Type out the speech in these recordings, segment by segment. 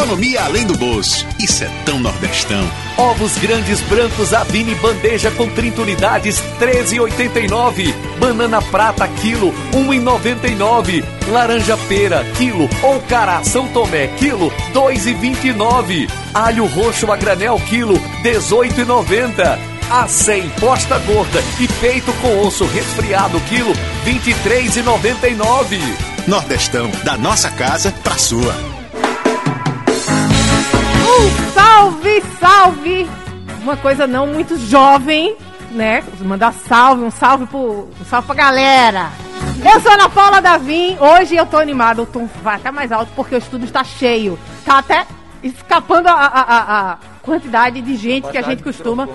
Economia além do bolso. Isso é tão nordestão. Ovos grandes brancos Avini bandeja com 30 unidades, 13,89. Banana prata quilo, 1,99. Laranja pera quilo ou cará São Tomé quilo, 2,29. Alho roxo a granel quilo, 18,90. A 100 posta gorda e peito com osso resfriado quilo, 23,99. Nordestão, da nossa casa pra sua. Salve, salve! Uma coisa não muito jovem, né? Mandar salve, um salve pro, um salve pra galera. Eu sou Ana Paula Davim, hoje eu tô animado, o tom vai até mais alto porque o estúdio está cheio. Tá até escapando a, a, a, a quantidade de gente que a gente costuma.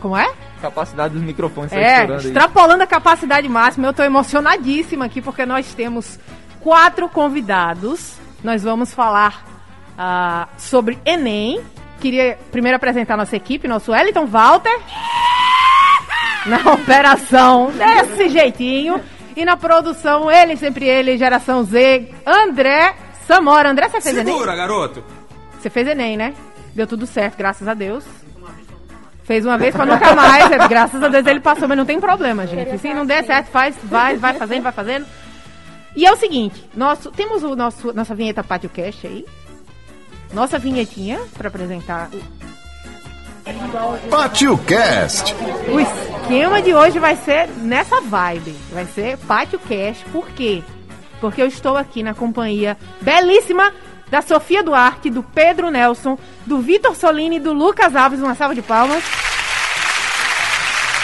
Como é? Capacidade dos microfones. tá É, estourando aí. extrapolando a capacidade máxima, eu tô emocionadíssima aqui porque nós temos quatro convidados. Nós vamos falar ah, sobre Enem. Queria primeiro apresentar nossa equipe, nosso Wellington Walter. Na operação, desse jeitinho. E na produção, ele, sempre ele, geração Z, André Samora. André, você fez Enem? Segura, garoto. Você fez Enem, né? Deu tudo certo, graças a Deus. Fez uma vez pra nunca mais, é, graças a Deus ele passou, mas não tem problema, gente. Se não der certo, faz, vai, vai fazendo, vai fazendo. E é o seguinte, nosso, temos o nosso, nossa vinheta Pátio Cast aí. Nossa vinhetinha pra apresentar. Pátio Cast. O esquema de hoje vai ser nessa vibe. Vai ser Pátio Cast. Por quê? Porque eu estou aqui na companhia belíssima da Sofia Duarte, do Pedro Nelson, do Vitor Solini e do Lucas Alves. Uma salva de palmas.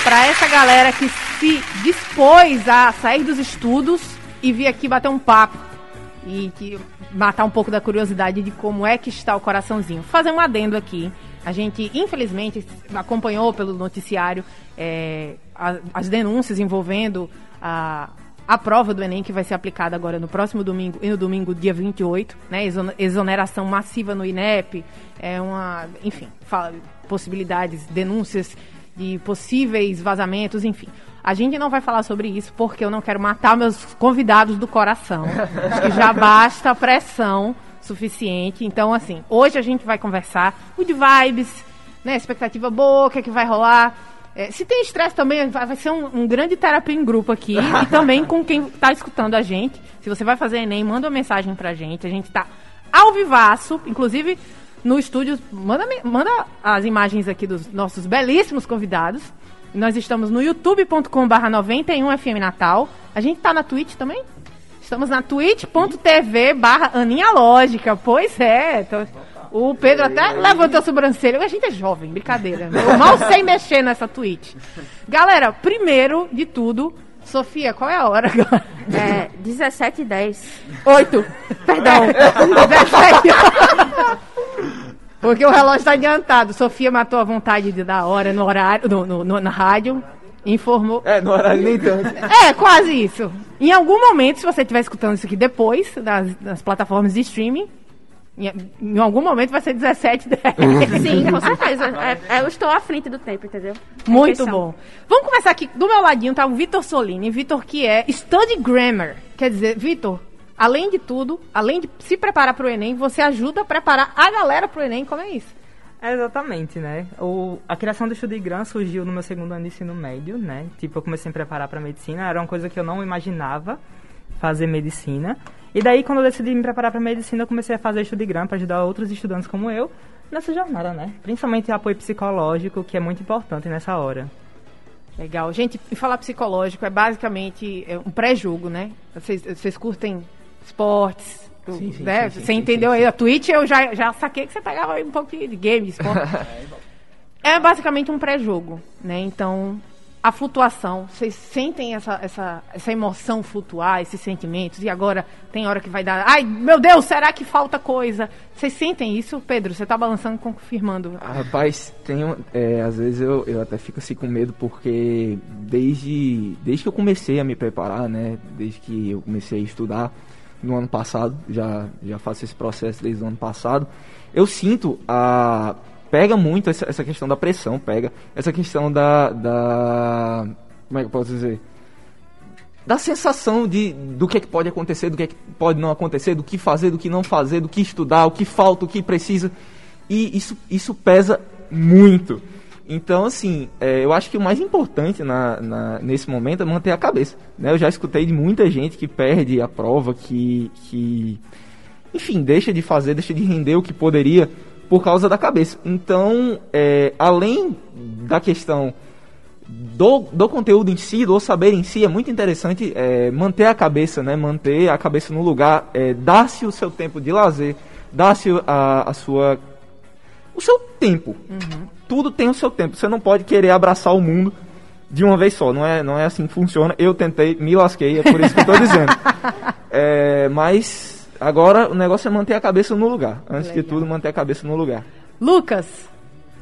Para essa galera que se dispôs a sair dos estudos e vir aqui bater um papo e que matar um pouco da curiosidade de como é que está o coraçãozinho. Fazer um adendo aqui. A gente, infelizmente, acompanhou pelo noticiário é, a- as denúncias envolvendo a, a prova do Enem que vai ser aplicada agora no próximo domingo e no domingo, dia 28, né? exone- Exoneração massiva no INEP, é uma, enfim, fala- possibilidades, denúncias de possíveis vazamentos, enfim. A gente não vai falar sobre isso porque eu não quero matar meus convidados do coração. Acho que já basta a pressão suficiente. Então, assim, hoje a gente vai conversar de vibes, né? Expectativa boa, o que é que vai rolar. É, se tem estresse também, vai ser um, um grande terapia em grupo aqui. e também com quem está escutando a gente. Se você vai fazer Enem, manda uma mensagem pra gente. A gente tá ao vivaço, inclusive no estúdio. Manda, manda as imagens aqui dos nossos belíssimos convidados. Nós estamos no youtube.com/barra 91FM Natal. A gente tá na Twitch também? Estamos na twitch.tv barra Aninha Lógica. Pois é. tô- O Pedro até levantou a sobrancelha. A gente é jovem, brincadeira. Eu mal sei mexer nessa Twitch. Galera, primeiro de tudo, Sofia, qual é a hora agora? É, 17 e 10. 8. Perdão. 17. Porque o relógio está adiantado. Sofia matou a vontade de dar hora no horário, no, no- no- na rádio. Informou. É, no horário nem tanto. É, quase isso. Em algum momento, se você estiver escutando isso aqui depois, das, das plataformas de streaming, em, em algum momento vai ser 17 10. Sim, com certeza. É, é, eu estou à frente do tempo, entendeu? Muito Perfeição. bom. Vamos começar aqui. Do meu ladinho tá o Vitor Solini. Vitor que é Study Grammar. Quer dizer, Vitor, além de tudo, além de se preparar para o Enem, você ajuda a preparar a galera para o Enem. Como é isso? É exatamente, né? O, a criação do Estudigram surgiu no meu segundo ano de ensino médio, né? Tipo, eu comecei a me preparar para medicina, era uma coisa que eu não imaginava fazer medicina. E daí, quando eu decidi me preparar para medicina, eu comecei a fazer Estudigram para ajudar outros estudantes como eu nessa jornada, né? Principalmente apoio psicológico, que é muito importante nessa hora. Legal. Gente, e falar psicológico é basicamente é um pré-jogo, né? Vocês, vocês curtem esportes, Sim, sim, né? sim, sim, você sim, entendeu aí? A Twitch eu já, já saquei que você pegava um pouco de game, de esporte. é basicamente um pré-jogo, né? Então, a flutuação, vocês sentem essa, essa, essa emoção flutuar, esses sentimentos, e agora tem hora que vai dar. Ai, meu Deus, será que falta coisa? Vocês sentem isso, Pedro? Você tá balançando, confirmando. Ah, Rapaz, tem, é, às vezes eu, eu até fico assim com medo porque desde, desde que eu comecei a me preparar, né, desde que eu comecei a estudar, no ano passado, já, já faço esse processo desde o ano passado. Eu sinto a. Pega muito essa, essa questão da pressão, pega essa questão da, da. Como é que eu posso dizer? Da sensação de, do que, é que pode acontecer, do que, é que pode não acontecer, do que fazer, do que não fazer, do que estudar, o que falta, o que precisa. E isso, isso pesa muito. Então, assim, é, eu acho que o mais importante na, na, nesse momento é manter a cabeça. Né? Eu já escutei de muita gente que perde a prova, que, que, enfim, deixa de fazer, deixa de render o que poderia por causa da cabeça. Então, é, além da questão do, do conteúdo em si, do saber em si, é muito interessante é, manter a cabeça, né? manter a cabeça no lugar, é, dar-se o seu tempo de lazer, dar-se a, a sua o seu tempo. Uhum. Tudo tem o seu tempo. Você não pode querer abraçar o mundo de uma vez só. Não é, não é assim que funciona. Eu tentei, me lasquei, é por isso que eu tô dizendo. É, mas agora o negócio é manter a cabeça no lugar. Antes Legal. de tudo, manter a cabeça no lugar. Lucas,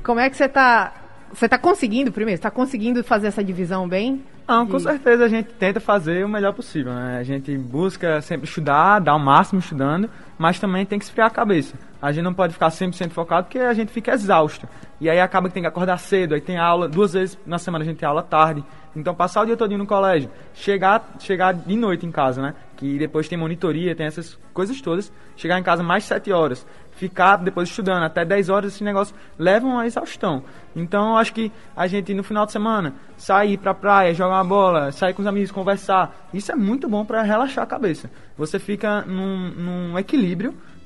como é que você tá. Você tá conseguindo, primeiro, está conseguindo fazer essa divisão bem? Não, com certeza a gente tenta fazer o melhor possível, né? A gente busca sempre estudar, dar o máximo estudando, mas também tem que esfriar a cabeça. A gente não pode ficar 100% focado porque a gente fica exausto. E aí acaba que tem que acordar cedo, aí tem aula, duas vezes na semana a gente tem aula tarde. Então passar o dia todo no colégio, chegar, chegar de noite em casa, né? Que depois tem monitoria, tem essas coisas todas. Chegar em casa mais 7 horas, ficar depois estudando até 10 horas, esse negócio leva uma exaustão. Então eu acho que a gente no final de semana sair pra praia, jogar uma bola, sair com os amigos, conversar, isso é muito bom para relaxar a cabeça. Você fica num, num equilíbrio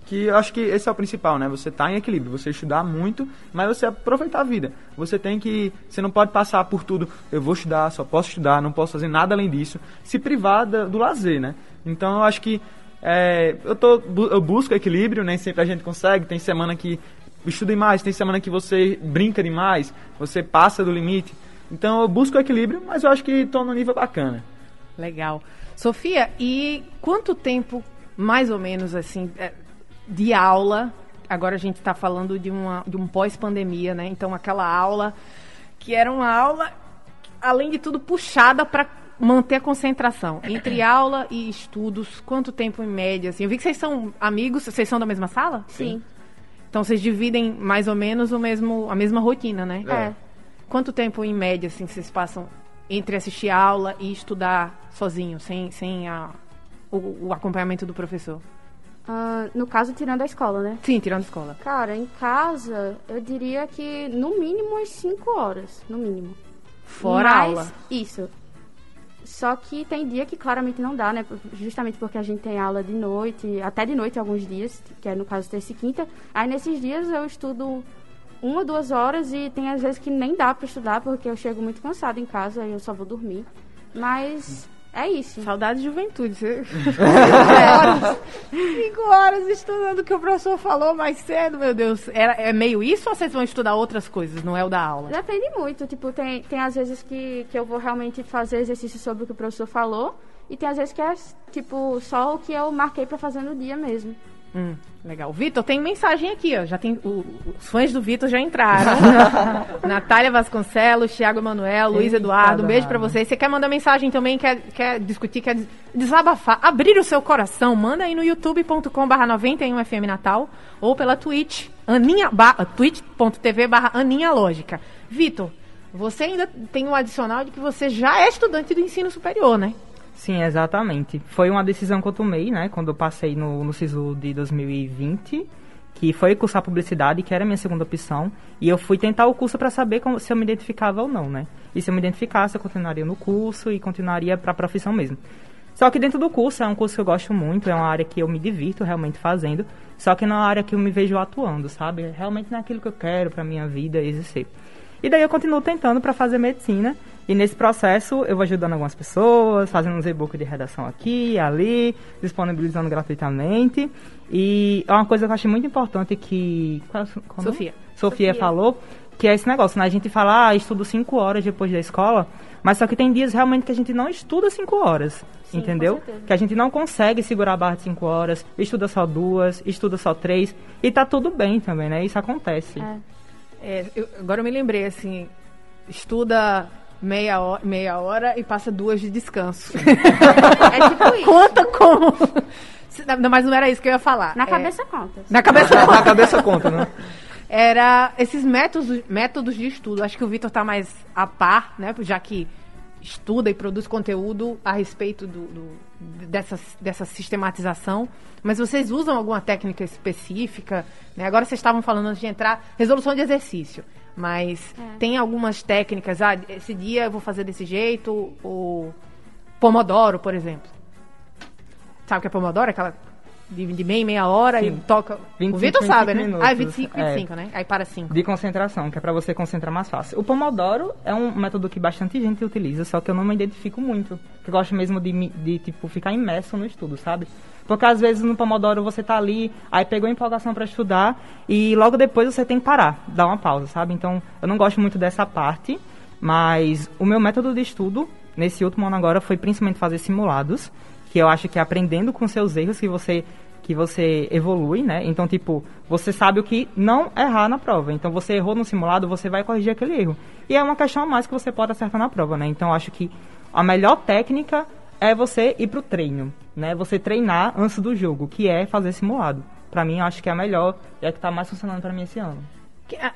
que eu acho que esse é o principal, né? Você tá em equilíbrio, você estudar muito, mas você aproveitar a vida. Você tem que, você não pode passar por tudo, eu vou estudar, só posso estudar, não posso fazer nada além disso, se privar do, do lazer, né? Então eu acho que é, eu, tô, eu busco equilíbrio, nem sempre a gente consegue, tem semana que estuda mais, tem semana que você brinca demais, você passa do limite. Então eu busco equilíbrio, mas eu acho que estou no nível bacana. Legal. Sofia, e quanto tempo, mais ou menos assim, é, de aula. Agora a gente está falando de, uma, de um pós-pandemia, né? Então aquela aula que era uma aula, além de tudo, puxada para manter a concentração. Entre aula e estudos, quanto tempo em média? Assim? Eu vi que vocês são amigos, vocês são da mesma sala? Sim. Então vocês dividem mais ou menos o mesmo, a mesma rotina, né? É. Quanto tempo em média assim, vocês passam entre assistir aula e estudar sozinho, sem, sem a, o, o acompanhamento do professor? Uh, no caso, tirando a escola, né? Sim, tirando a escola. Cara, em casa, eu diria que no mínimo umas 5 horas, no mínimo. Fora Mas, aula. Isso. Só que tem dia que claramente não dá, né? Justamente porque a gente tem aula de noite, até de noite alguns dias, que é no caso terça e quinta. Aí nesses dias eu estudo uma, duas horas e tem às vezes que nem dá para estudar porque eu chego muito cansada em casa e eu só vou dormir. Mas é isso. Saudade de juventude. Horas. Cinco horas estudando o que o professor falou mais cedo, meu Deus. Era, é meio isso ou vocês vão estudar outras coisas, não é o da aula? Depende muito. Tipo, tem, tem às vezes que, que eu vou realmente fazer exercício sobre o que o professor falou. E tem às vezes que é, tipo, só o que eu marquei para fazer no dia mesmo. Hum, legal. Vitor, tem mensagem aqui, ó. Já tem, o, os fãs do Vitor já entraram. Natália Vasconcelos, Thiago Emanuel, Luiz Eduardo, um beijo para vocês. Você quer mandar mensagem também, quer, quer discutir, quer desabafar, abrir o seu coração, manda aí no youtube.com barra 91FM Natal ou pela Twitch, aninha, twitch.tv barra Aninha Lógica. Vitor, você ainda tem um adicional de que você já é estudante do ensino superior, né? Sim, exatamente. Foi uma decisão que eu tomei, né, quando eu passei no, no SISU de 2020, que foi cursar publicidade, que era a minha segunda opção, e eu fui tentar o curso para saber como, se eu me identificava ou não, né? E se eu me identificasse, eu continuaria no curso e continuaria para a profissão mesmo. Só que dentro do curso, é um curso que eu gosto muito, é uma área que eu me divirto realmente fazendo, só que não é uma área que eu me vejo atuando, sabe? Realmente não é aquilo que eu quero para minha vida exercer. E daí eu continuo tentando para fazer medicina, e nesse processo eu vou ajudando algumas pessoas, fazendo uns e-books de redação aqui ali, disponibilizando gratuitamente. E é uma coisa que eu achei muito importante que. Qual, qual Sofia. Sofia. Sofia falou, que é esse negócio, né? A gente fala, ah, estudo cinco horas depois da escola, mas só que tem dias realmente que a gente não estuda cinco horas, Sim, entendeu? Que a gente não consegue segurar a barra de cinco horas, estuda só duas, estuda só três, e tá tudo bem também, né? Isso acontece. É. É, eu, agora eu me lembrei, assim, estuda meia hora, meia hora e passa duas de descanso. é tipo isso. Conta como. Não, mas não era isso que eu ia falar. Na É, cabeça conta. Na cabeça Na cabeça conta, né? Era esses métodos, métodos de estudo. Acho que o Vitor tá mais a par, né? Já que estuda e produz conteúdo a respeito do, do- dessa, dessa sistematização. Mas vocês usam alguma técnica específica? né? Agora vocês estavam falando antes de entrar, resolução de exercício. Mas É. tem algumas técnicas, ah, esse dia eu vou fazer desse jeito, ou Pomodoro, por exemplo. Sabe o que é Pomodoro? Aquela de, de meia meia hora e Sim. toca. o 25, Vitor sabe, né? 25 Ah, é minutos. 25, É. 25, né? Aí para 5. De concentração, que é pra você concentrar mais fácil. O Pomodoro é um método que bastante gente utiliza, só que eu não me identifico muito. Eu gosto mesmo de, de tipo, ficar imerso no estudo, sabe? Porque às vezes no Pomodoro você tá ali, aí pegou a empolgação pra estudar e logo depois você tem que parar, dar uma pausa, sabe? Então eu não gosto muito dessa parte, mas o meu método de estudo nesse último ano agora foi principalmente fazer simulados, que eu acho que é aprendendo com seus erros que você que você evolui, né? Então, tipo, você sabe o que não errar na prova. Então, você errou no simulado, você vai corrigir aquele erro. E é uma questão a mais que você pode acertar na prova, né? Então, acho que a melhor técnica é você ir pro treino, né? Você treinar antes do jogo, que é fazer simulado. Pra mim, eu acho que é a melhor e é a que tá mais funcionando pra mim esse ano.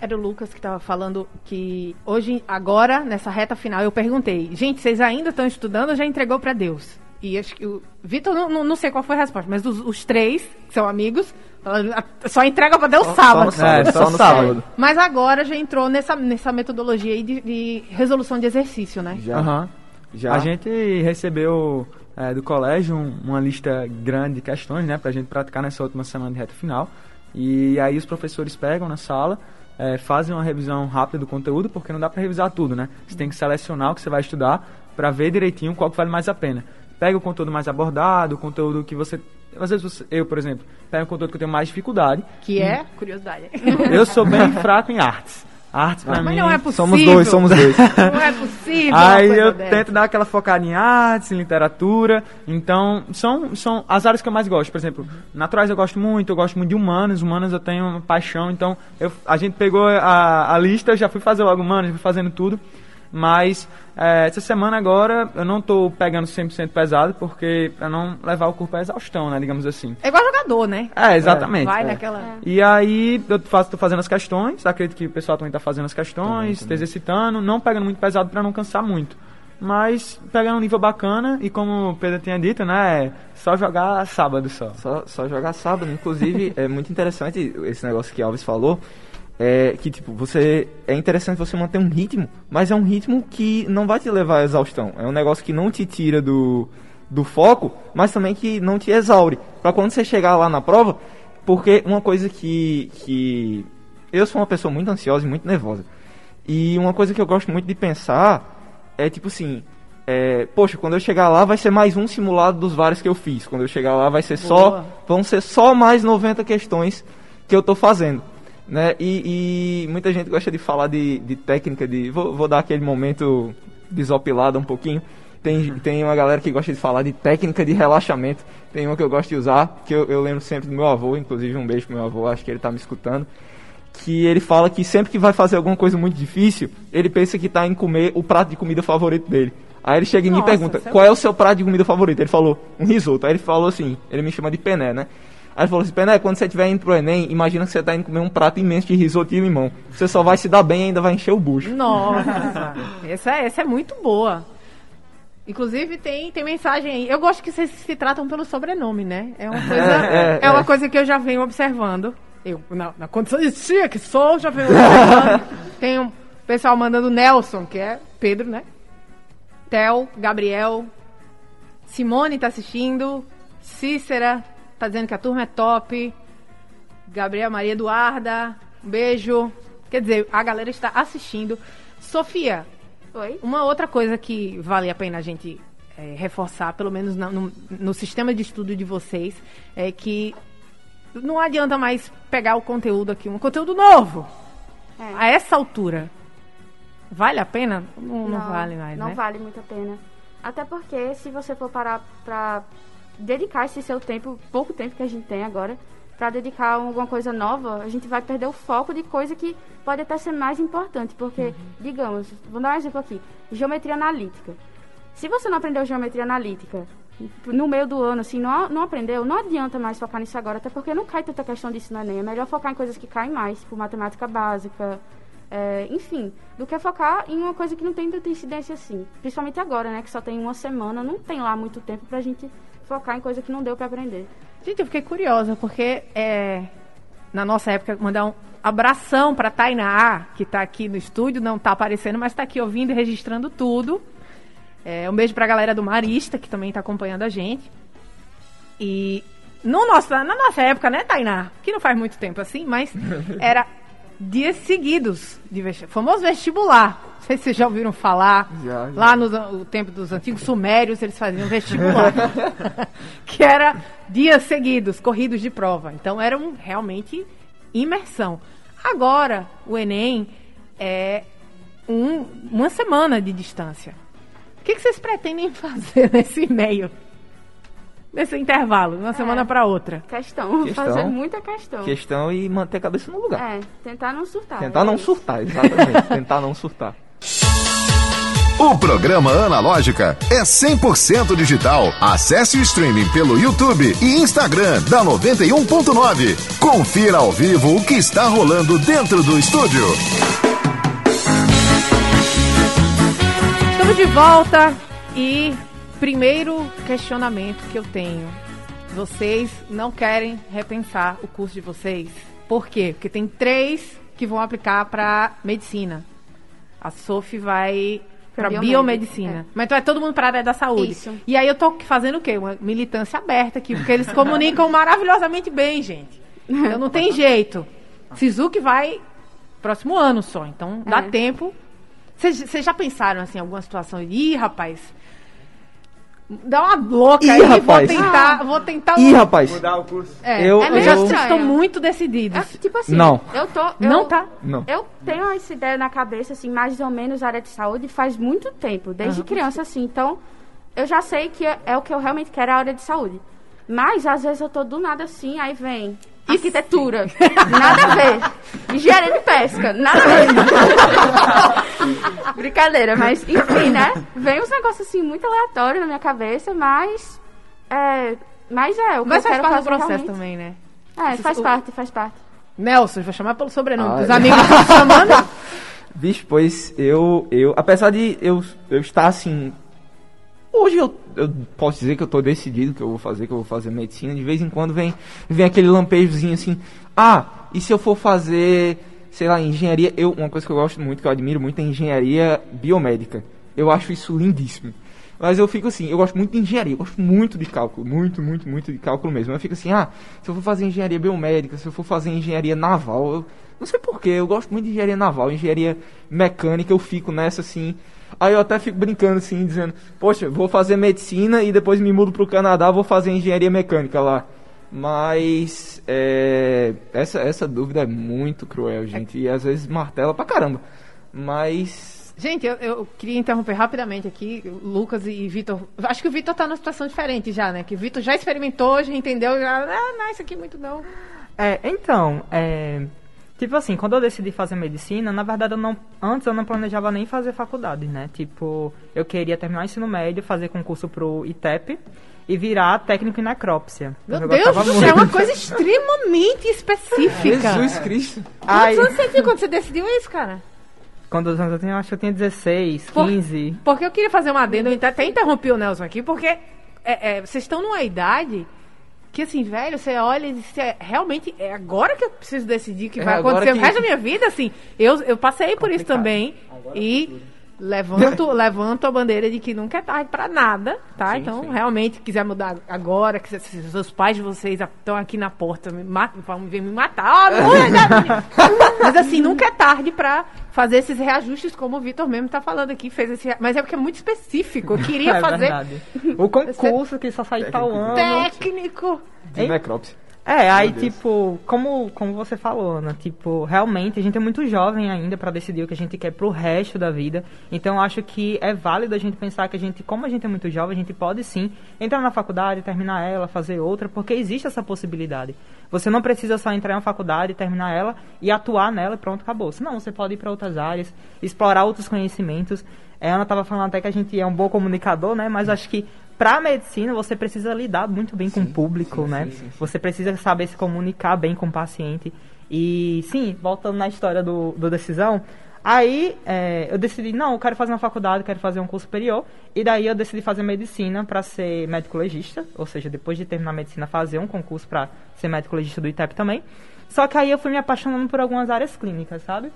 Era o Lucas que estava falando que hoje, agora, nessa reta final, eu perguntei: gente, vocês ainda estão estudando ou já entregou para Deus? E acho que o Vitor, não, não, não sei qual foi a resposta, mas os, os três, que são amigos, falaram, "Ah, só entrega para Deus Só sábado. no sábado, É, só só no sábado. Mas agora já entrou nessa, nessa metodologia aí de, de resolução de exercício, né? Já. Aham. Já. A gente recebeu é, do colégio um- uma lista grande de questões, né, pra gente praticar nessa última semana de reta final. E aí os professores pegam na sala, é, fazem uma revisão rápida do conteúdo, porque não dá pra revisar tudo, né? Você tem que selecionar o que você vai estudar pra ver direitinho qual que vale mais a pena. Pega o conteúdo mais abordado, o conteúdo que você às vezes você- eu, por exemplo, pego o conteúdo que eu tenho mais dificuldade. Que é, curiosidade. Eu sou bem fraco em artes. Artes pra Mas mim. não é possível. Somos dois, somos dois. Não é possível. Aí eu dessa. tento dar aquela focada em artes, em literatura. Então, são, são as áreas que eu mais gosto. Por exemplo, naturais eu gosto muito, eu gosto muito de humanas. Humanas eu tenho uma paixão. Então, eu, a gente pegou a, a lista, eu já fui fazer logo humanas, já fui fazendo tudo. Mas, eh, essa semana agora, eu não tô pegando 100% pesado, porque pra não levar o corpo à exaustão, né, digamos assim. É igual jogador, né? É, exatamente. Vai É. naquela. E aí, eu faço, tô fazendo as questões, acredito que o pessoal também tá fazendo as questões, Também, tá exercitando, não pegando muito pesado pra não cansar muito. Mas pegando um nível bacana e como o Pedro tinha dito, né, é só jogar sábado só. Só, só jogar sábado. Inclusive, é muito interessante esse negócio que Alves falou. É que, tipo, você. É interessante você manter um ritmo, mas é um ritmo que não vai te levar à exaustão. É um negócio que não te tira do, do foco, mas também que não te exaure. Pra quando você chegar lá na prova, porque uma coisa que. que eu sou uma pessoa muito ansiosa e muito nervosa. E uma coisa que eu gosto muito de pensar é tipo assim. é, poxa, quando eu chegar lá vai ser mais um simulado dos vários que eu fiz. Quando eu chegar lá vai ser só. Boa. Vão ser só mais 90 questões que eu tô fazendo. Né? E, e muita gente gosta de falar de, de técnica de. Vou, vou dar aquele momento desopilado um pouquinho. Tem, tem uma galera que gosta de falar de técnica de relaxamento. Tem uma que eu gosto de usar, que eu, eu lembro sempre do meu avô, inclusive um beijo pro meu avô, acho que ele tá me escutando que ele fala que sempre que vai fazer alguma coisa muito difícil, ele pensa que tá em comer o prato de comida favorito dele. Aí ele chega em mim e Nossa, pergunta, é qual é o seu prato de comida favorito? Ele falou, um risoto. Aí ele falou assim, ele me chama de Pené, né? Aí ele falou assim, Pené, quando você estiver indo pro Enem, imagina que você tá indo comer um prato imenso de risoto e limão. Você só vai se dar bem e ainda vai encher o bucho. Nossa, essa, é- essa é muito boa. Inclusive, tem, tem mensagem aí. Eu gosto que vocês se tratam pelo sobrenome, né? É uma coisa, É, é, é, uma é. coisa que eu já venho observando. Eu, na, na condição de tia que sou, já venho observando. tem um pessoal mandando Nelson, que é Pedro, né? Theo, Gabriel, Simone tá assistindo, Cícera tá dizendo que a turma é top, Gabriel Maria Eduarda, um beijo. Quer dizer, a galera está assistindo. Sofia, Oi? uma outra coisa que vale a pena a gente é, reforçar, pelo menos na- no, no sistema de estudo de vocês, é que não adianta mais pegar o conteúdo aqui, um conteúdo novo, É. a essa altura. Vale a pena? Não, não vale mais, Não né? vale muito a pena. Até porque se você for parar pra dedicar esse seu tempo, pouco tempo que a gente tem agora, pra dedicar a alguma coisa nova, a gente vai perder o foco de coisa que pode até ser mais importante. Porque, Uhum. digamos, vou dar um exemplo aqui: geometria analítica. Se você não aprendeu geometria analítica no meio do ano, assim, não, não aprendeu, não adianta mais focar nisso agora, até porque não cai tanta questão disso no Enem. É melhor focar em coisas que caem mais, tipo matemática básica, é, enfim, do que focar em uma coisa que não tem tanta incidência assim. Principalmente agora, né, que só tem uma semana, não tem lá muito tempo pra gente focar em coisa que não deu para aprender. Gente, eu fiquei curiosa, porque é, na nossa época, mandar um abração pra Tainá, que tá aqui no estúdio, não tá aparecendo, mas tá aqui ouvindo e registrando tudo. É, um beijo pra galera do Marista, que também tá acompanhando a gente. E no nosso, na nossa época, né, Tainá? Que não faz muito tempo assim, mas era dias seguidos de vestibular. Famoso vestibular. Não sei se vocês já ouviram falar. Já, já. Lá no, no tempo dos antigos sumérios, eles faziam vestibular. que era dias seguidos, corridos de prova. Então era um, realmente imersão. Agora, o Enem é um- uma semana de distância. O que, que vocês pretendem fazer nesse meio? Nesse intervalo, de uma semana para outra? Questão, Questão. fazer muita questão. Questão e manter a cabeça no lugar. É, tentar não surtar. Tentar é não isso. surtar, exatamente. Tentar não surtar. O programa Analógica é 100% digital. Acesse o streaming pelo YouTube e Instagram da 91.9. Confira ao vivo o que está rolando dentro do estúdio. Estamos de volta e primeiro questionamento que eu tenho. Vocês não querem repensar o curso de vocês? Por quê? Porque tem três que vão aplicar para medicina. A Sophie vai para Biomédica, biomedicina. é. Mas então é todo mundo para a área da saúde. Isso. E aí eu tô fazendo o quê? Uma militância aberta aqui, porque eles comunicam maravilhosamente bem, gente. Então não tem jeito. Sizuki vai próximo ano só, então dá É. tempo. Vocês já pensaram assim, em alguma situação? Ih, rapaz, dá uma louca Ih, aí, vou rapaz. tentar, vou tentar. Ih, rapaz. Mudar o curso. É, Eu- eu, já eu- estou muito decididos. É, tipo assim, Não. eu tô. eu- Não tá? Não. Eu tenho essa ideia na cabeça, assim, mais ou menos área de saúde faz muito tempo, desde criança, assim. Então, eu já sei que é, é o que eu realmente quero, a área de saúde. Mas, às vezes, eu tô do nada assim, aí vem arquitetura, nada a ver. Engenharia de pesca, nada a ver. Brincadeira, mas, enfim, né? Vem uns negócios, assim, muito aleatórios na minha cabeça, mas... É, mas é, o que Mas eu faz quero parte do processo realmente. também, né? É, faz O- parte, faz parte. Nelson, vou chamar pelo sobrenome. Ah, Os é. amigos estão chamando. Bicho, pois eu, eu apesar de eu, eu estar assim. Hoje eu, eu posso dizer que eu tô decidido que eu vou fazer, que eu vou fazer medicina. De vez em quando vem, vem aquele lampejozinho assim. Ah, e se eu for fazer, sei lá, engenharia. Eu, uma coisa que eu gosto muito, que eu admiro muito, é engenharia biomédica. Eu acho isso lindíssimo. Mas eu fico assim, eu gosto muito de engenharia, eu gosto muito de cálculo, muito, muito, muito de cálculo mesmo. Eu fico assim, ah, se eu for fazer engenharia biomédica, se eu for fazer engenharia naval, eu não sei porquê, eu gosto muito de engenharia naval, engenharia mecânica, eu fico nessa assim. Aí eu até fico brincando assim, dizendo, poxa, vou fazer medicina e depois me mudo pro Canadá, vou fazer engenharia mecânica lá. Mas é, essa, essa dúvida é muito cruel, gente, e às vezes martela pra caramba. Mas Gente, eu, eu queria interromper rapidamente aqui, Lucas e Vitor. Acho que o Vitor tá numa situação diferente já, né? Que o Vitor já experimentou, já entendeu, já. Ah, não, isso aqui muito não. É, então, é, tipo assim, quando eu decidi fazer medicina, na verdade eu não, antes eu não planejava nem fazer faculdade, né? Tipo, eu queria terminar o ensino médio, fazer concurso pro ITEP e virar técnico em necrópsia. Meu Eu Deus do céu, é uma coisa extremamente específica. Jesus Cristo. Quantos anos você tinha quando você decidiu isso, cara? Quando eu tinha, acho que eu tinha 16, Por- 15. Porque eu queria fazer uma adenda, eu até interrompi o Nelson aqui, porque é, é, vocês estão numa idade que, assim, velho, você olha e diz, é, realmente, é agora que eu preciso decidir o que É, vai agora acontecer o que- resto da minha vida, assim. Eu, eu passei por isso também e levanto, levanto a bandeira de que nunca é tarde pra nada, tá? Sim, então, sim. realmente, quiser mudar agora, que se, se os pais de vocês estão aqui na porta, me matam, vão vir me matar. Não é nada. Mas assim, nunca é tarde pra fazer esses reajustes, como o Vitor mesmo tá falando aqui, fez esse, mas é porque é muito específico. Eu queria é fazer verdade. O concurso que só sai tal ano. técnico. De Hein? necrópsia. É, aí tipo, como, como você falou, Ana, tipo, realmente a gente é muito jovem ainda pra decidir o que a gente quer pro resto da vida. Então acho que é válido a gente pensar que a gente, como a gente é muito jovem, a gente pode sim entrar na faculdade, terminar ela, fazer outra, porque existe essa possibilidade. Você não precisa só entrar em uma faculdade, terminar ela e atuar nela e pronto, acabou. Senão você pode ir para outras áreas, explorar outros conhecimentos. É, A Ana estava falando até que a gente é um bom comunicador, né? Mas acho que pra medicina você precisa lidar muito bem com o público, sim, né? sim, sim, sim. Você precisa saber se comunicar bem com o paciente. E sim, voltando na história do, do decisão, aí é, eu decidi, não, eu quero fazer uma faculdade, quero fazer um curso superior. E daí eu decidi fazer medicina para ser médico legista, ou seja, depois de terminar a medicina, fazer um concurso para ser médico legista do ITEP também. Só que aí eu fui me apaixonando por algumas áreas clínicas, sabe?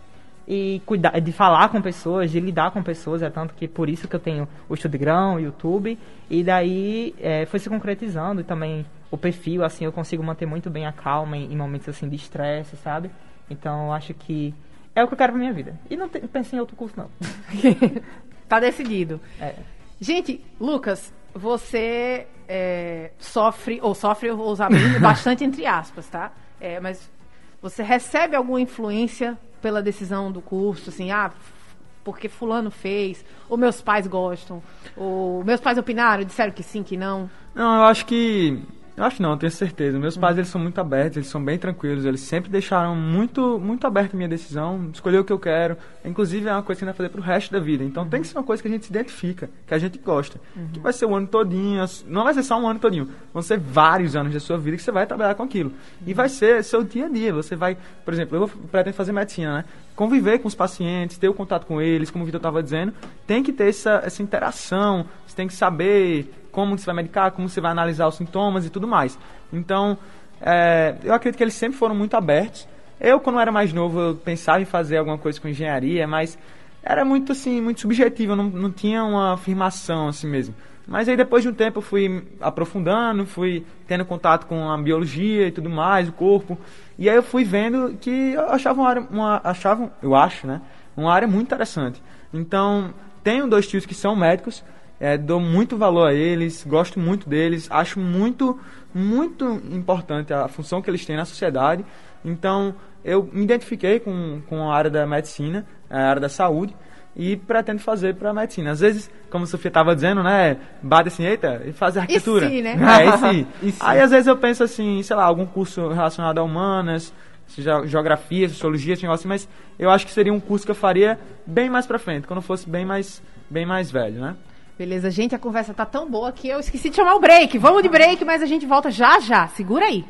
E cuidar, de falar com pessoas, de lidar com pessoas, é tanto que por isso que eu tenho o Estudo Grão, o YouTube, e daí é, foi se concretizando e também o perfil, assim, eu consigo manter muito bem a calma em, em momentos assim de estresse, sabe? Então eu acho que é o que eu quero pra minha vida. E não te, pensei em outro curso, não. tá decidido. É. Gente, Lucas, você é, sofre, ou sofre, eu vou usar bastante entre aspas, tá? É, mas você recebe alguma influência pela decisão do curso, assim, ah, porque fulano fez, ou meus pais gostam, ou meus pais opinaram, disseram que sim, que não. Não, eu acho que. Eu acho não, eu tenho certeza. Meus pais, eles são muito abertos, eles são bem tranquilos, eles sempre deixaram muito, muito aberta a minha decisão, escolher o que eu quero. Inclusive, é uma coisa que a gente vai fazer pro resto da vida. Então, tem que ser uma coisa que a gente se identifica, que a gente gosta. Que vai ser o ano todinho, não vai ser só um ano todinho, vão ser vários anos da sua vida que você vai trabalhar com aquilo. E vai ser seu dia a dia. Você vai, por exemplo, eu pretendo fazer medicina, né? Conviver com os pacientes, ter o contato com eles, como o Vitor estava dizendo, tem que ter essa, essa interação, você tem que saber como você vai medicar, como você vai analisar os sintomas e tudo mais. Então, é, eu acredito que eles sempre foram muito abertos. Eu, quando era mais novo, eu pensava em fazer alguma coisa com engenharia, mas era muito assim, muito subjetivo, não, não tinha uma afirmação assim mesmo. Mas aí depois de um tempo eu fui aprofundando, fui tendo contato com a biologia e tudo mais, o corpo. E aí eu fui vendo que eu achava uma área, uma, achava, eu acho, né, uma área muito interessante. Então, tenho dois tios que são médicos, é, dou muito valor a eles, gosto muito deles, acho muito, muito importante a função que eles têm na sociedade. Então, eu me identifiquei com, com a área da medicina, a área da saúde, e pretendo fazer para medicina. Às vezes, como a Sofia estava dizendo, né, bate assim, eita, e fazer arquitetura. né? É, e se. E se? Aí, às vezes, eu penso assim, sei lá, algum curso relacionado a humanas, seja geografia, sociologia, esse negócio, assim, mas eu acho que seria um curso que eu faria bem mais pra frente, quando eu fosse bem mais, bem mais velho, né? Beleza, gente, a conversa tá tão boa que eu esqueci de chamar o break. Vamos de break, mas a gente volta já já. Segura aí.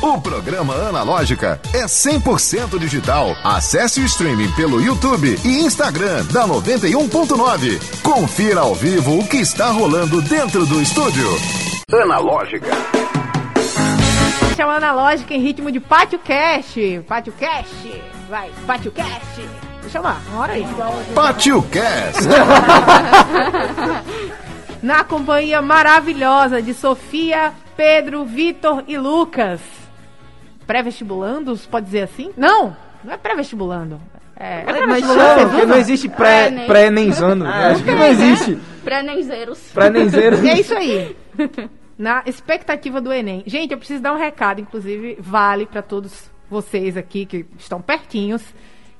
O programa Analógica é 100% digital. Acesse o streaming pelo YouTube e Instagram da 91.9. Confira ao vivo o que está rolando dentro do estúdio. Analógica. Chamando a lógica em ritmo de Pátio Cash. Pátio Cash. Vai, Pátio Cash. Deixa eu lá, uma hora aí. Pátio Cast. Na companhia maravilhosa de Sofia, Pedro, Vitor e Lucas. Pré-vestibulandos, pode dizer assim? Não, não é pré-vestibulando. É, é Mas porque não existe pré, Pré-nem. pré-nenzando. Acho que não existe. Pré-nenzeiros. Pré-nenzeiro. E é isso aí. Na expectativa do Enem. Gente, eu preciso dar um recado, inclusive, vale para todos vocês aqui que estão pertinhos,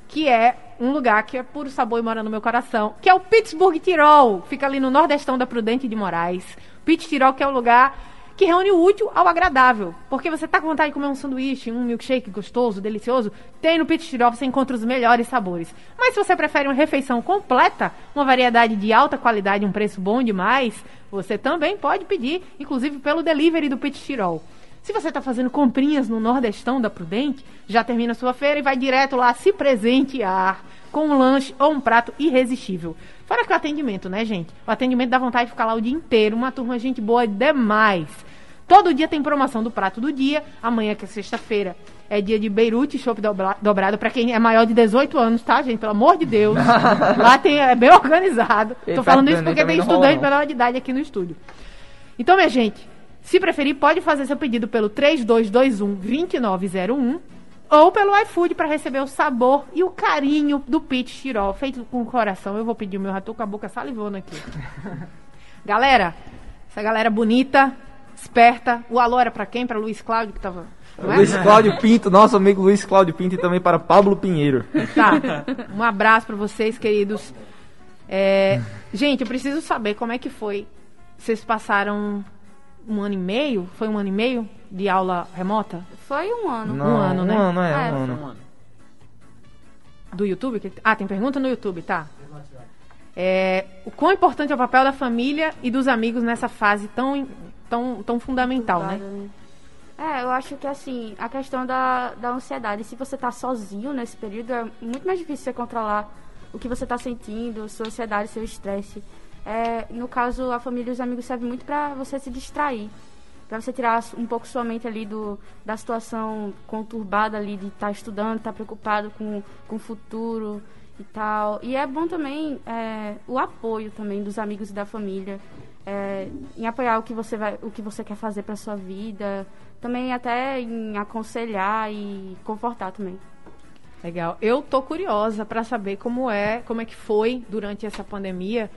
que é um lugar que é puro sabor e mora no meu coração, que é o Pittsburgh Tirol. Fica ali no nordestão da Prudente de Moraes. Pitt Tirol, que é o lugar que reúne o útil ao agradável. Porque você tá com vontade de comer um sanduíche, um milkshake gostoso, delicioso, tem no Pit Tirol você encontra os melhores sabores. Mas se você prefere uma refeição completa, uma variedade de alta qualidade um preço bom demais, você também pode pedir, inclusive pelo delivery do Pit Tirol. Se você está fazendo comprinhas no Nordestão da Prudente, já termina a sua feira e vai direto lá se presentear com um lanche ou um prato irresistível. Fora que o atendimento, né, gente? O atendimento dá vontade de ficar lá o dia inteiro. Uma turma gente boa demais. Todo dia tem promoção do prato do dia. Amanhã, que é sexta-feira, é dia de Beirute Chopp dobra- dobrado para quem é maior de 18 anos, tá, gente? Pelo amor de Deus. lá tem, é bem organizado. E Tô perto falando do isso porque tem estudante menor de idade aqui no estúdio. Então, minha gente, se preferir, pode fazer seu pedido pelo 3221-2901 ou pelo iFood para receber o sabor e o carinho do Pit Tirol, feito com o coração. Eu vou pedir o meu, tô com a boca salivando aqui. galera, essa galera bonita, esperta. O alô era para quem? Para Luiz Cláudio, que tava... é? Luiz Cláudio Pinto, nosso amigo Luiz Cláudio Pinto e também para Pablo Pinheiro. Tá. Um abraço pra vocês, queridos. É, gente, eu preciso saber como é que foi. Vocês passaram um ano e meio? Foi um ano e meio de aula remota Foi um ano. Não, ano, né? Um ano, é, É, um ano. do YouTube? Ah, tem pergunta no YouTube, tá? É, o quão importante é o papel da família e dos amigos nessa fase tão, tão, tão fundamental, né? É, eu acho que assim, a questão da, da ansiedade, se você tá sozinho nesse período, é muito mais difícil você controlar o que você tá sentindo, sua ansiedade, seu estresse. É, no caso, a família e os amigos servem muito para você se distrair. Pra você tirar um pouco sua mente ali do, da situação conturbada ali de estar tá estudando, estar tá preocupado com, com o futuro e tal. E é bom também é, o apoio também dos amigos e da família. É, em apoiar o que você vai, o que você quer fazer para sua vida, também até em aconselhar e confortar também. Legal. Eu tô curiosa para saber como é, como é que foi durante essa pandemia.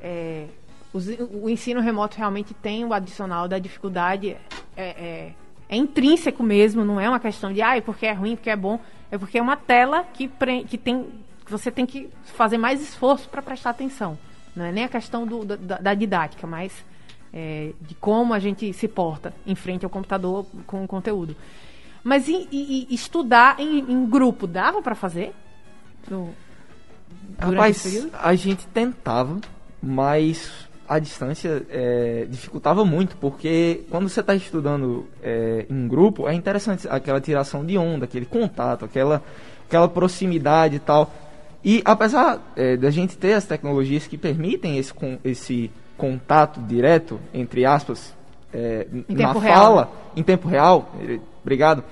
É, os, o ensino remoto realmente tem o adicional da dificuldade. É, é, é, intrínseco mesmo, não é uma questão de, ah, porque é ruim, porque é bom. É porque é uma tela que, pre, que tem, você tem que fazer mais esforço para prestar atenção. Não é nem a questão do, da, da didática, mas é, de como a gente se porta em frente ao computador com o conteúdo. Mas e, e, e estudar em, em, grupo, dava para fazer? No, Rapaz, a gente tentava, mas a distância é, dificultava muito, porque quando você está estudando é, em grupo, é interessante aquela tiração de onda, aquele contato, aquela, aquela proximidade e tal. E apesar é, da gente ter as tecnologias que permitem esse, esse contato direto, entre aspas, é, na fala, real. em tempo real, obrigado,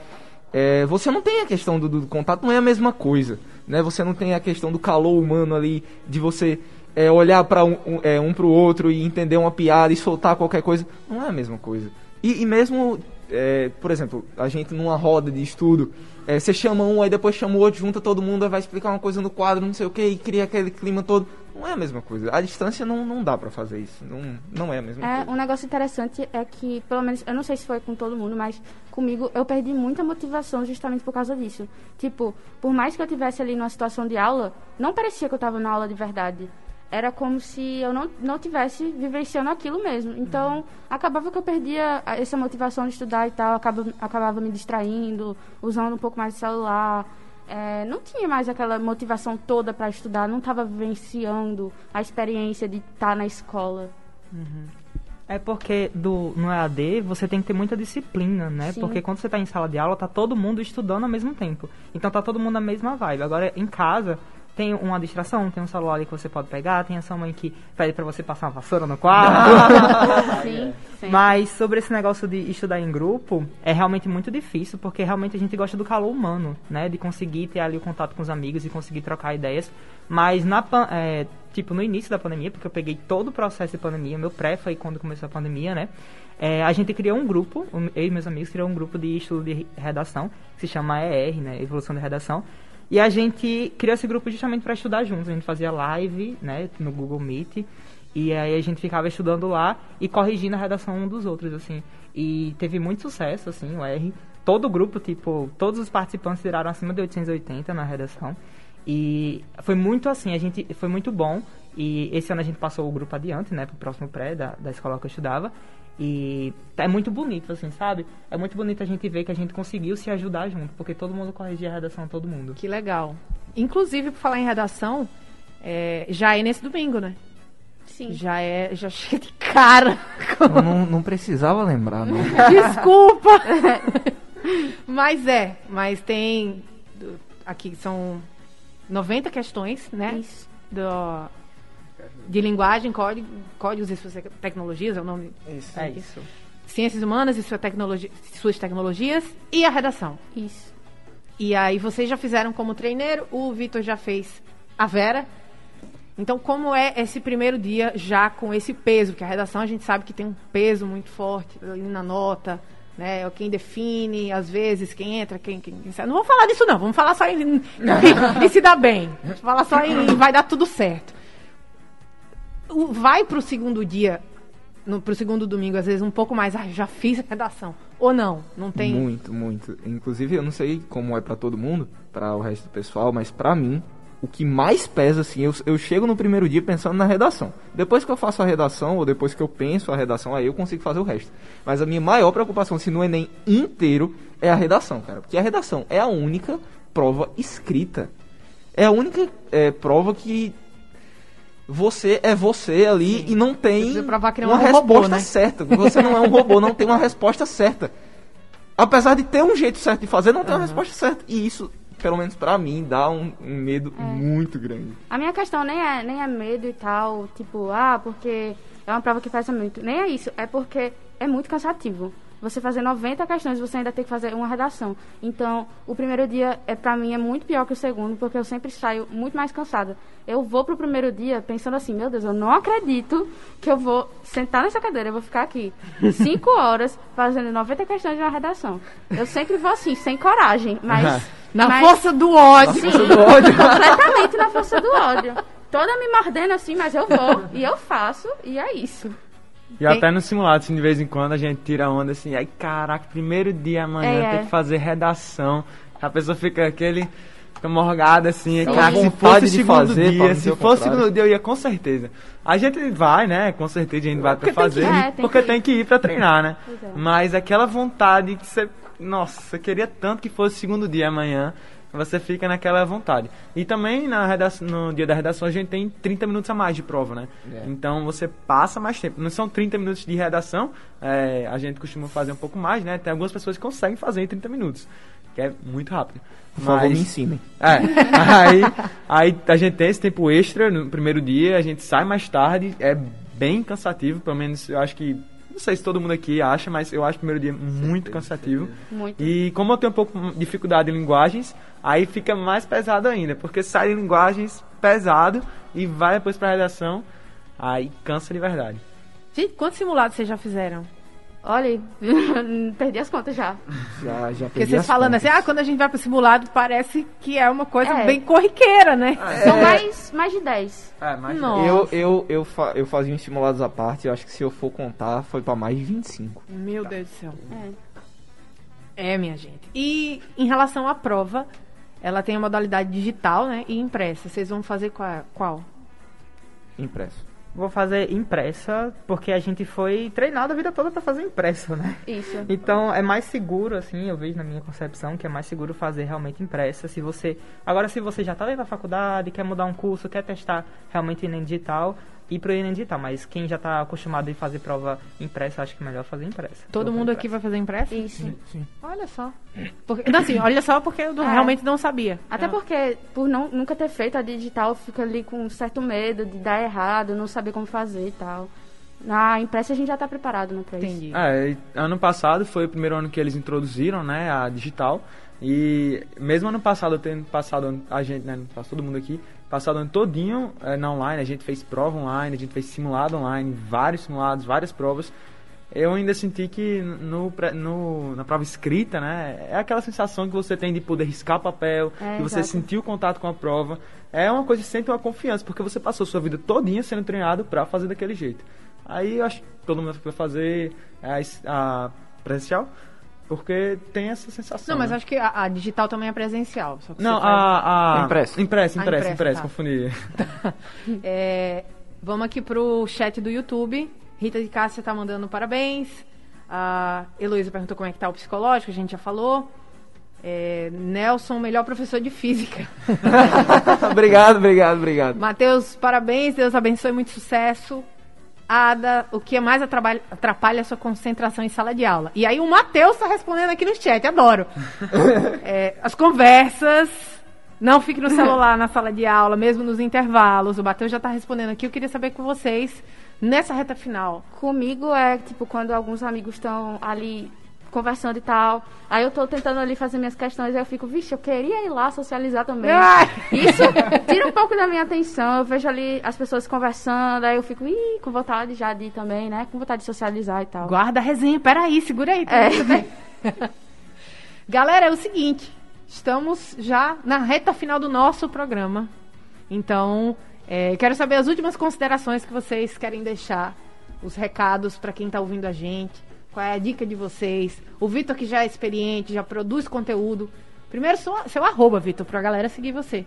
é, você não tem a questão do, do, contato, não é a mesma coisa. Né? Você não tem a questão do calor humano ali, de você é, olhar para um, um, é, um para o outro e entender uma piada e soltar qualquer coisa. Não é a mesma coisa. E, e mesmo, é, por exemplo, a gente numa roda de estudo, é, você chama um, aí depois chama o outro, junta todo mundo, vai explicar uma coisa no quadro, não sei o que, e cria aquele clima todo. Não é a mesma coisa. A distância não, não dá para fazer isso. Não, não é a mesma é, coisa. Um negócio interessante é que, pelo menos, eu não sei se foi com todo mundo, mas comigo eu perdi muita motivação justamente por causa disso. Tipo, por mais que eu tivesse ali numa situação de aula, não parecia que eu estava na aula de verdade era como se eu não, não tivesse vivenciando aquilo mesmo. Então, uhum. acabava que eu perdia essa motivação de estudar e tal, acabava, acabava me distraindo, usando um pouco mais de celular. É, não tinha mais aquela motivação toda para estudar, não estava vivenciando a experiência de estar tá na escola. Uhum. É porque do, no EAD você tem que ter muita disciplina, né? Sim. Porque quando você está em sala de aula, tá todo mundo estudando ao mesmo tempo. Então tá todo mundo na mesma vibe. Agora, em casa, tem uma distração, tem um celular ali que você pode pegar, tem a sua mãe que pede para você passar uma vassoura no quarto. sim, sim. Mas sobre esse negócio de estudar em grupo, é realmente muito difícil, porque realmente a gente gosta do calor humano, né? De conseguir ter ali o contato com os amigos e conseguir trocar ideias. Mas na é, tipo no início da pandemia, porque eu peguei todo o processo de pandemia, meu pré foi quando começou a pandemia, né? É, a gente criou um grupo, eu e meus amigos criou um grupo de estudo de redação, que se chama ER, né? Evolução de Redação e a gente criou esse grupo justamente para estudar juntos. A gente fazia live, né, no Google Meet. E aí a gente ficava estudando lá e corrigindo a redação um dos outros, assim. E teve muito sucesso, assim, o R. Todo o grupo, tipo, todos os participantes tiraram acima de 880 na redação. E foi muito assim, a gente foi muito bom. E esse ano a gente passou o grupo adiante, né, pro próximo pré da, da escola que eu estudava. E é muito bonito, assim, sabe? É muito bonito a gente ver que a gente conseguiu se ajudar junto, porque todo mundo corrigia a redação, todo mundo. Que legal. Inclusive, por falar em redação, é, já é nesse domingo, né? Sim. Já é, já chega de cara. Não, não, não precisava lembrar, não. Desculpa! mas é, mas tem. Aqui são 90 questões, né? Isso. Do, de linguagem, código, códigos e suas tecnologias, é o nome? Isso. É isso. Ciências humanas e sua tecnologia, suas tecnologias e a redação. Isso. E aí vocês já fizeram como treineiro, o Vitor já fez a Vera. Então, como é esse primeiro dia já com esse peso? Porque a redação a gente sabe que tem um peso muito forte ali na nota, né? É quem define, às vezes, quem entra, quem, quem, quem sai. Não vou falar disso, não. Vamos falar só em, em, em se dar bem. Vamos falar só em vai dar tudo certo vai para o segundo dia, para o segundo domingo, às vezes um pouco mais, ah, já fiz a redação. Ou não, não tem. Muito, muito. Inclusive, eu não sei como é para todo mundo, para o resto do pessoal, mas para mim, o que mais pesa, assim, eu, eu chego no primeiro dia pensando na redação. Depois que eu faço a redação, ou depois que eu penso a redação, aí eu consigo fazer o resto. Mas a minha maior preocupação, se não é nem inteiro, é a redação, cara. Porque a redação é a única prova escrita. É a única é, prova que você é você ali e não tem não uma é um robô, resposta né? certa. Você não é um robô, não tem uma resposta certa. Apesar de ter um jeito certo de fazer, não tem uma resposta certa. E isso, pelo menos pra mim, dá um, um medo muito grande. A minha questão nem é, nem é medo e tal, tipo, ah, porque é uma prova que pesa muito. Nem é isso, é porque é muito cansativo. Você fazer 90 questões, você ainda tem que fazer uma redação. Então, o primeiro dia, é para mim, é muito pior que o segundo, porque eu sempre saio muito mais cansada. Eu vou pro primeiro dia pensando assim, meu Deus, eu não acredito que eu vou sentar nessa cadeira, eu vou ficar aqui 5 horas fazendo 90 questões de uma redação. Eu sempre vou assim, sem coragem, mas... Na mas- força do ódio. Sim, completamente na força do ódio. Toda me mordendo assim, mas eu vou. E eu faço, e é isso. E até no simulado, assim, de vez em quando a gente tira onda assim, ai caraca, primeiro dia amanhã É, tem é. que fazer redação. A pessoa fica aquele. Fica morgada assim, Aquela cara, se fosse segundo fazer, pra dia, se fosse segundo dia eu ia com certeza. A gente vai, né? Com certeza a gente vai pra Porque tem fazer. ir, é, tem porque que tem que ir pra treinar, né? É. Mas aquela vontade que você. Nossa, você queria tanto que fosse o segundo dia amanhã. Você fica naquela vontade. E também na redação, no dia da redação a gente tem 30 minutos a mais de prova, né? É. Então você passa mais tempo. Não são 30 minutos de redação, é, a gente costuma fazer um pouco mais, né? Tem algumas pessoas que conseguem fazer em 30 minutos, que é muito rápido. Por favor, Mas- me ensinem. é, aí, aí a gente tem esse tempo extra no primeiro dia, a gente sai mais tarde, é bem cansativo, pelo menos eu acho que. Não sei se todo mundo aqui acha, mas eu acho o primeiro dia muito cansativo. Muito. E como eu tenho um pouco de dificuldade em linguagens, aí fica mais pesado ainda, porque sai em linguagens pesado e vai depois pra redação, aí cansa de verdade. Gente, quantos simulados vocês já fizeram? Olha, perdi as contas já. Já, já Porque perdi vocês as falando contas. assim, ah, quando a gente vai pro simulado, parece que é uma coisa É. bem corriqueira, né? São mais, mais de 10. É, mas Nossa. Eu, eu, eu, fa eu fazia uns simulados à parte, eu acho que se eu for contar, foi pra mais de 25. Meu Deus do céu. É. É, minha gente. E em relação à prova, ela tem a modalidade digital, né? E impressa. Vocês vão fazer qual? qual? Impresso. Vou fazer impressa, porque a gente foi treinado a vida toda pra fazer impressa, né? Isso. Então é mais seguro, assim, eu vejo na minha concepção que é mais seguro fazer realmente impressa. Se você. Agora, se você já tá dentro da faculdade, quer mudar um curso, quer testar realmente o Enem digital, ir pro Enem digital. Mas quem já tá acostumado a fazer prova impressa, acho que é melhor fazer impressa. Todo mundo fazer aqui vai fazer impressa? Isso. Olha só. Porque, não, assim, olha só porque eu É. realmente não sabia. Até porque, por não, nunca ter feito a digital, fica ali com um certo medo de dar errado, não saber como fazer e tal. Na impressa a gente já tá preparado, né, pra isso. Entendi. É, ano passado foi o primeiro ano que eles introduziram, né, a digital. E mesmo ano passado, eu tendo passado a gente, né, passou todo mundo aqui, passado o ano todinho é, na online, a gente fez prova online, a gente fez simulado online, vários simulados, várias provas. Eu ainda senti que no, no- na prova escrita, né, é aquela sensação que você tem de poder riscar papel, É, de você exato. sentir o contato com a prova. É uma coisa que sente uma confiança, porque você passou sua vida todinha sendo treinado pra fazer daquele jeito. Aí eu acho que todo mundo vai fazer a, a presencial, porque tem essa sensação. Não, mas né? acho que a, a digital também é presencial. Só que Não, a, a. Impresso. Impresso, Ah, impresso, impresso, tá. confundi. É, vamos aqui pro chat do YouTube. Rita de Cássia tá mandando parabéns. A Heloísa perguntou como é que tá o psicológico, a gente já falou. É, Nelson, melhor professor de física. obrigado, obrigado, obrigado. Matheus, parabéns, Deus abençoe, muito sucesso. Ada, o que mais atrapalha, atrapalha a sua concentração em sala de aula? E aí o Matheus tá respondendo aqui no chat, adoro. É, as conversas, não fique no celular na sala de aula, mesmo nos intervalos. O Matheus já tá respondendo aqui, eu queria saber com vocês, nessa reta final. Comigo é, tipo, quando alguns amigos estão ali conversando e tal. Aí eu tô tentando ali fazer minhas questões, aí eu fico, vixe, eu queria ir lá socializar também. Ai! Isso tira um pouco da minha atenção. Eu vejo ali as pessoas conversando, aí eu fico, ih, com vontade já de ir também, né? Com vontade de socializar e tal. Guarda a resenha, peraí, segura aí. É. tudo bem? Galera, é o seguinte, estamos já na reta final do nosso programa. Então, é, quero saber as últimas considerações que vocês querem deixar, os recados para quem está ouvindo a gente. Qual é a dica de vocês? O Vitor, que já é experiente, já produz conteúdo. Primeiro, seu, seu arroba, Vitor, pra galera seguir você.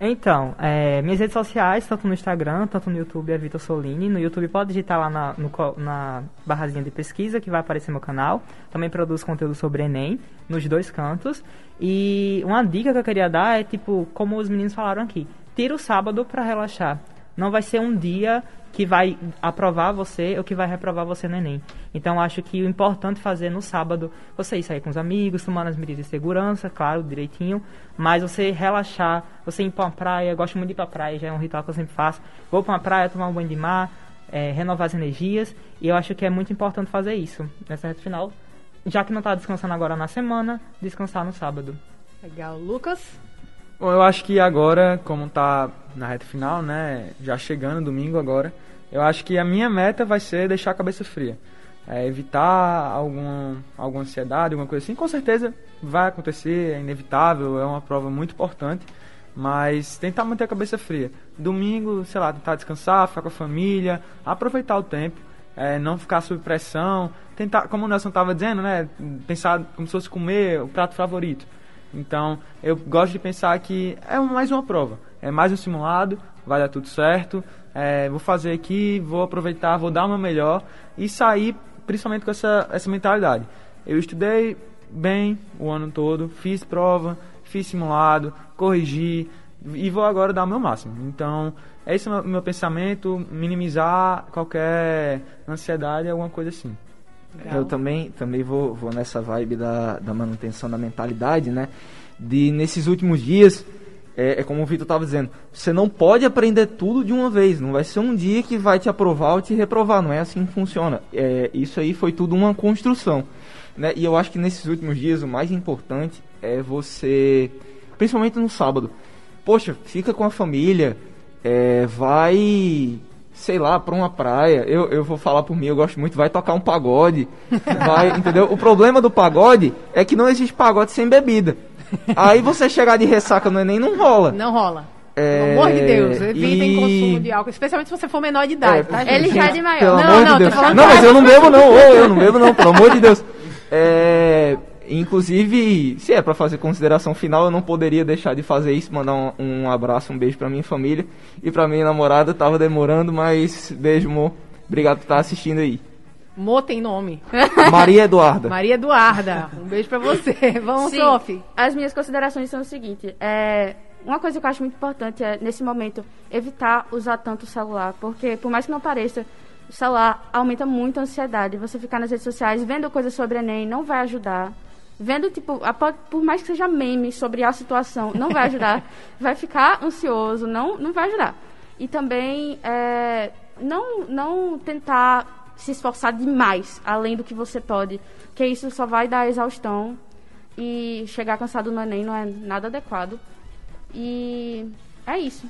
Então, é, minhas redes sociais, tanto no Instagram, tanto no YouTube, é Vitor Solini. No YouTube pode digitar lá na, no na barrazinha de pesquisa que vai aparecer meu canal. Também produzo conteúdo sobre Enem, nos dois cantos. E uma dica que eu queria dar é, tipo, como os meninos falaram aqui, tira o sábado pra relaxar. Não vai ser um dia que vai aprovar você ou que vai reprovar você no Enem. Então, acho que o importante fazer no sábado, você ir sair com os amigos, tomando as medidas de segurança, claro, direitinho, mas você relaxar, você ir para uma praia, gosto muito de ir para praia, já é um ritual que eu sempre faço. Vou para uma praia, tomar um banho de mar, é, renovar as energias, e eu acho que é muito importante fazer isso nessa reta final, já que não está descansando agora na semana, descansar no sábado. Legal. Lucas? Bom, eu acho que agora, como tá na reta final, né, já chegando domingo agora, eu acho que a minha meta vai ser deixar a cabeça fria. É, evitar alguma, alguma ansiedade, alguma coisa assim. Com certeza vai acontecer, é inevitável, é uma prova muito importante, mas tentar manter a cabeça fria. Domingo, sei lá, tentar descansar, ficar com a família, aproveitar o tempo, é, não ficar sob pressão, tentar, como o Nelson estava dizendo, né, pensar como se fosse comer o prato favorito. Então, eu gosto de pensar que é mais uma prova, é mais um simulado, vai dar tudo certo, é, vou fazer aqui, vou aproveitar, vou dar o meu melhor e sair principalmente com essa, essa mentalidade. Eu estudei bem o ano todo, fiz prova, fiz simulado, corrigi e vou agora dar o meu máximo. Então, esse é o meu, meu pensamento, minimizar qualquer ansiedade, alguma coisa assim. Eu também, também vou, vou nessa vibe da, da manutenção da mentalidade, né? De nesses últimos dias, é, é como o Vitor estava dizendo, você não pode aprender tudo de uma vez. Não vai ser um dia que vai te aprovar ou te reprovar. Não é assim que funciona. É, isso aí foi tudo uma construção. Né? E eu acho que nesses últimos dias o mais importante é você, principalmente no sábado, poxa, fica com a família, é, vai sei lá, pra uma praia. Eu, eu vou falar por mim, eu gosto muito, vai tocar um pagode. Vai, entendeu? O problema do pagode é que não existe pagode sem bebida. Aí você chegar de ressaca no Enem não rola. Não rola. É, Pelo amor de Deus, evitem e- consumo de álcool, especialmente se você for menor de idade, É, tá, gente? Ele já é de maior. Pelo Não, amor não, de Deus. Não, mas eu não bebo não, ô, eu não bebo não, pelo amor de Deus. É, inclusive, se é pra fazer consideração final, eu não poderia deixar de fazer isso, mandar um, um abraço, um beijo pra minha família e pra minha namorada, tava demorando, mas beijo, amor. Obrigado por estar assistindo aí. Mo tem nome. Maria Eduarda. Maria Eduarda, um beijo pra você. Vamos, Sim, Sophie. As minhas considerações são o seguinte: é, uma coisa que eu acho muito importante é, nesse momento, evitar usar tanto o celular. Porque, por mais que não pareça, o celular aumenta muito a ansiedade. Você ficar nas redes sociais vendo coisas sobre Enem não vai ajudar. Vendo, tipo, a- po- por mais que seja meme sobre a situação, não vai ajudar. vai ficar ansioso, não, não vai ajudar. E também, é, não, não tentar se esforçar demais, além do que você pode. Porque isso só vai dar exaustão e chegar cansado no Enem não é nada adequado. E é isso.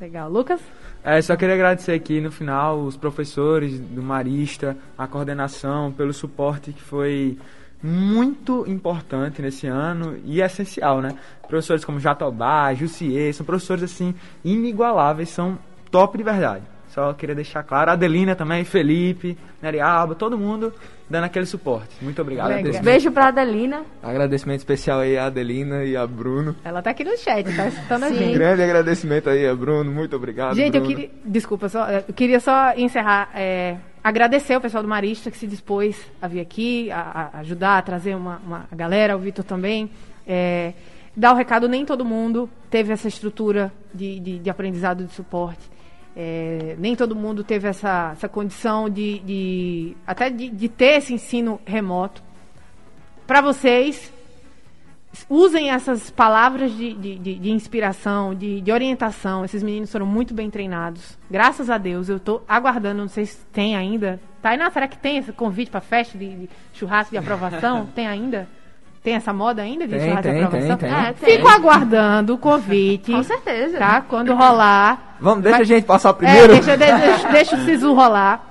Legal. Lucas? É, só queria agradecer aqui no final os professores do Marista, a coordenação, pelo suporte que foi muito importante nesse ano e essencial, né? Professores como Jatobá, Jussier, são professores assim inigualáveis, são top de verdade. Só queria deixar claro, Adelina também, Felipe, Neriaba, todo mundo dando aquele suporte. Muito obrigado. Legal. Adelina. Beijo pra Adelina. Agradecimento especial aí a Adelina e a Bruno. Ela tá aqui no chat, tá escutando a gente. Grande agradecimento aí a Bruno, muito obrigado. Gente, eu Bruno. queria. Desculpa, só, eu queria só encerrar. é, agradecer ao pessoal do Marista que se dispôs a vir aqui, a, a ajudar, a trazer uma, uma galera, o Vitor também. É, dar o recado, nem todo mundo teve essa estrutura de, de, de aprendizado de suporte. É, nem todo mundo teve essa, essa condição de, de até de, de ter esse ensino remoto. Para vocês, usem essas palavras de, de, de- inspiração, de, orientação. Esses meninos foram muito bem treinados. Graças a Deus, eu tô aguardando, não sei se tem ainda. Tainá, será que tem esse convite para festa de, churrasco de aprovação? tem ainda? Tem essa moda ainda de Tem, churrasco tem, de aprovação? tem, tem. É, tem. Fico aguardando o convite. Com certeza. Tá? Quando rolar. Vamos, deixa a gente passar É, primeiro. deixa, de- deixa, deixa o Sisu rolar.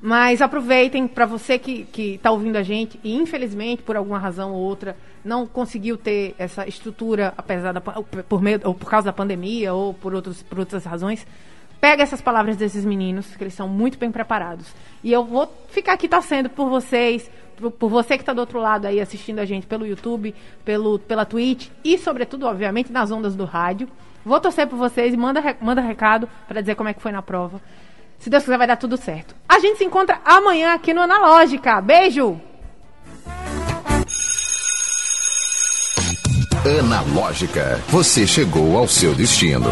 Mas aproveitem para você que, que tá ouvindo a gente e infelizmente por alguma razão ou outra não conseguiu ter essa estrutura apesar da por meio ou por causa da pandemia ou por outros por outras razões. Pega essas palavras desses meninos, que eles são muito bem preparados. E eu vou ficar aqui torcendo por vocês, por, por você que está do outro lado aí assistindo a gente pelo YouTube, pelo, pela Twitch e, sobretudo, obviamente, nas ondas do rádio. Vou torcer por vocês manda, manda recado para dizer como é que foi na prova. Se Deus quiser, vai dar tudo certo. A gente se encontra amanhã aqui no Analógica. Beijo! Analógica, você chegou ao seu destino.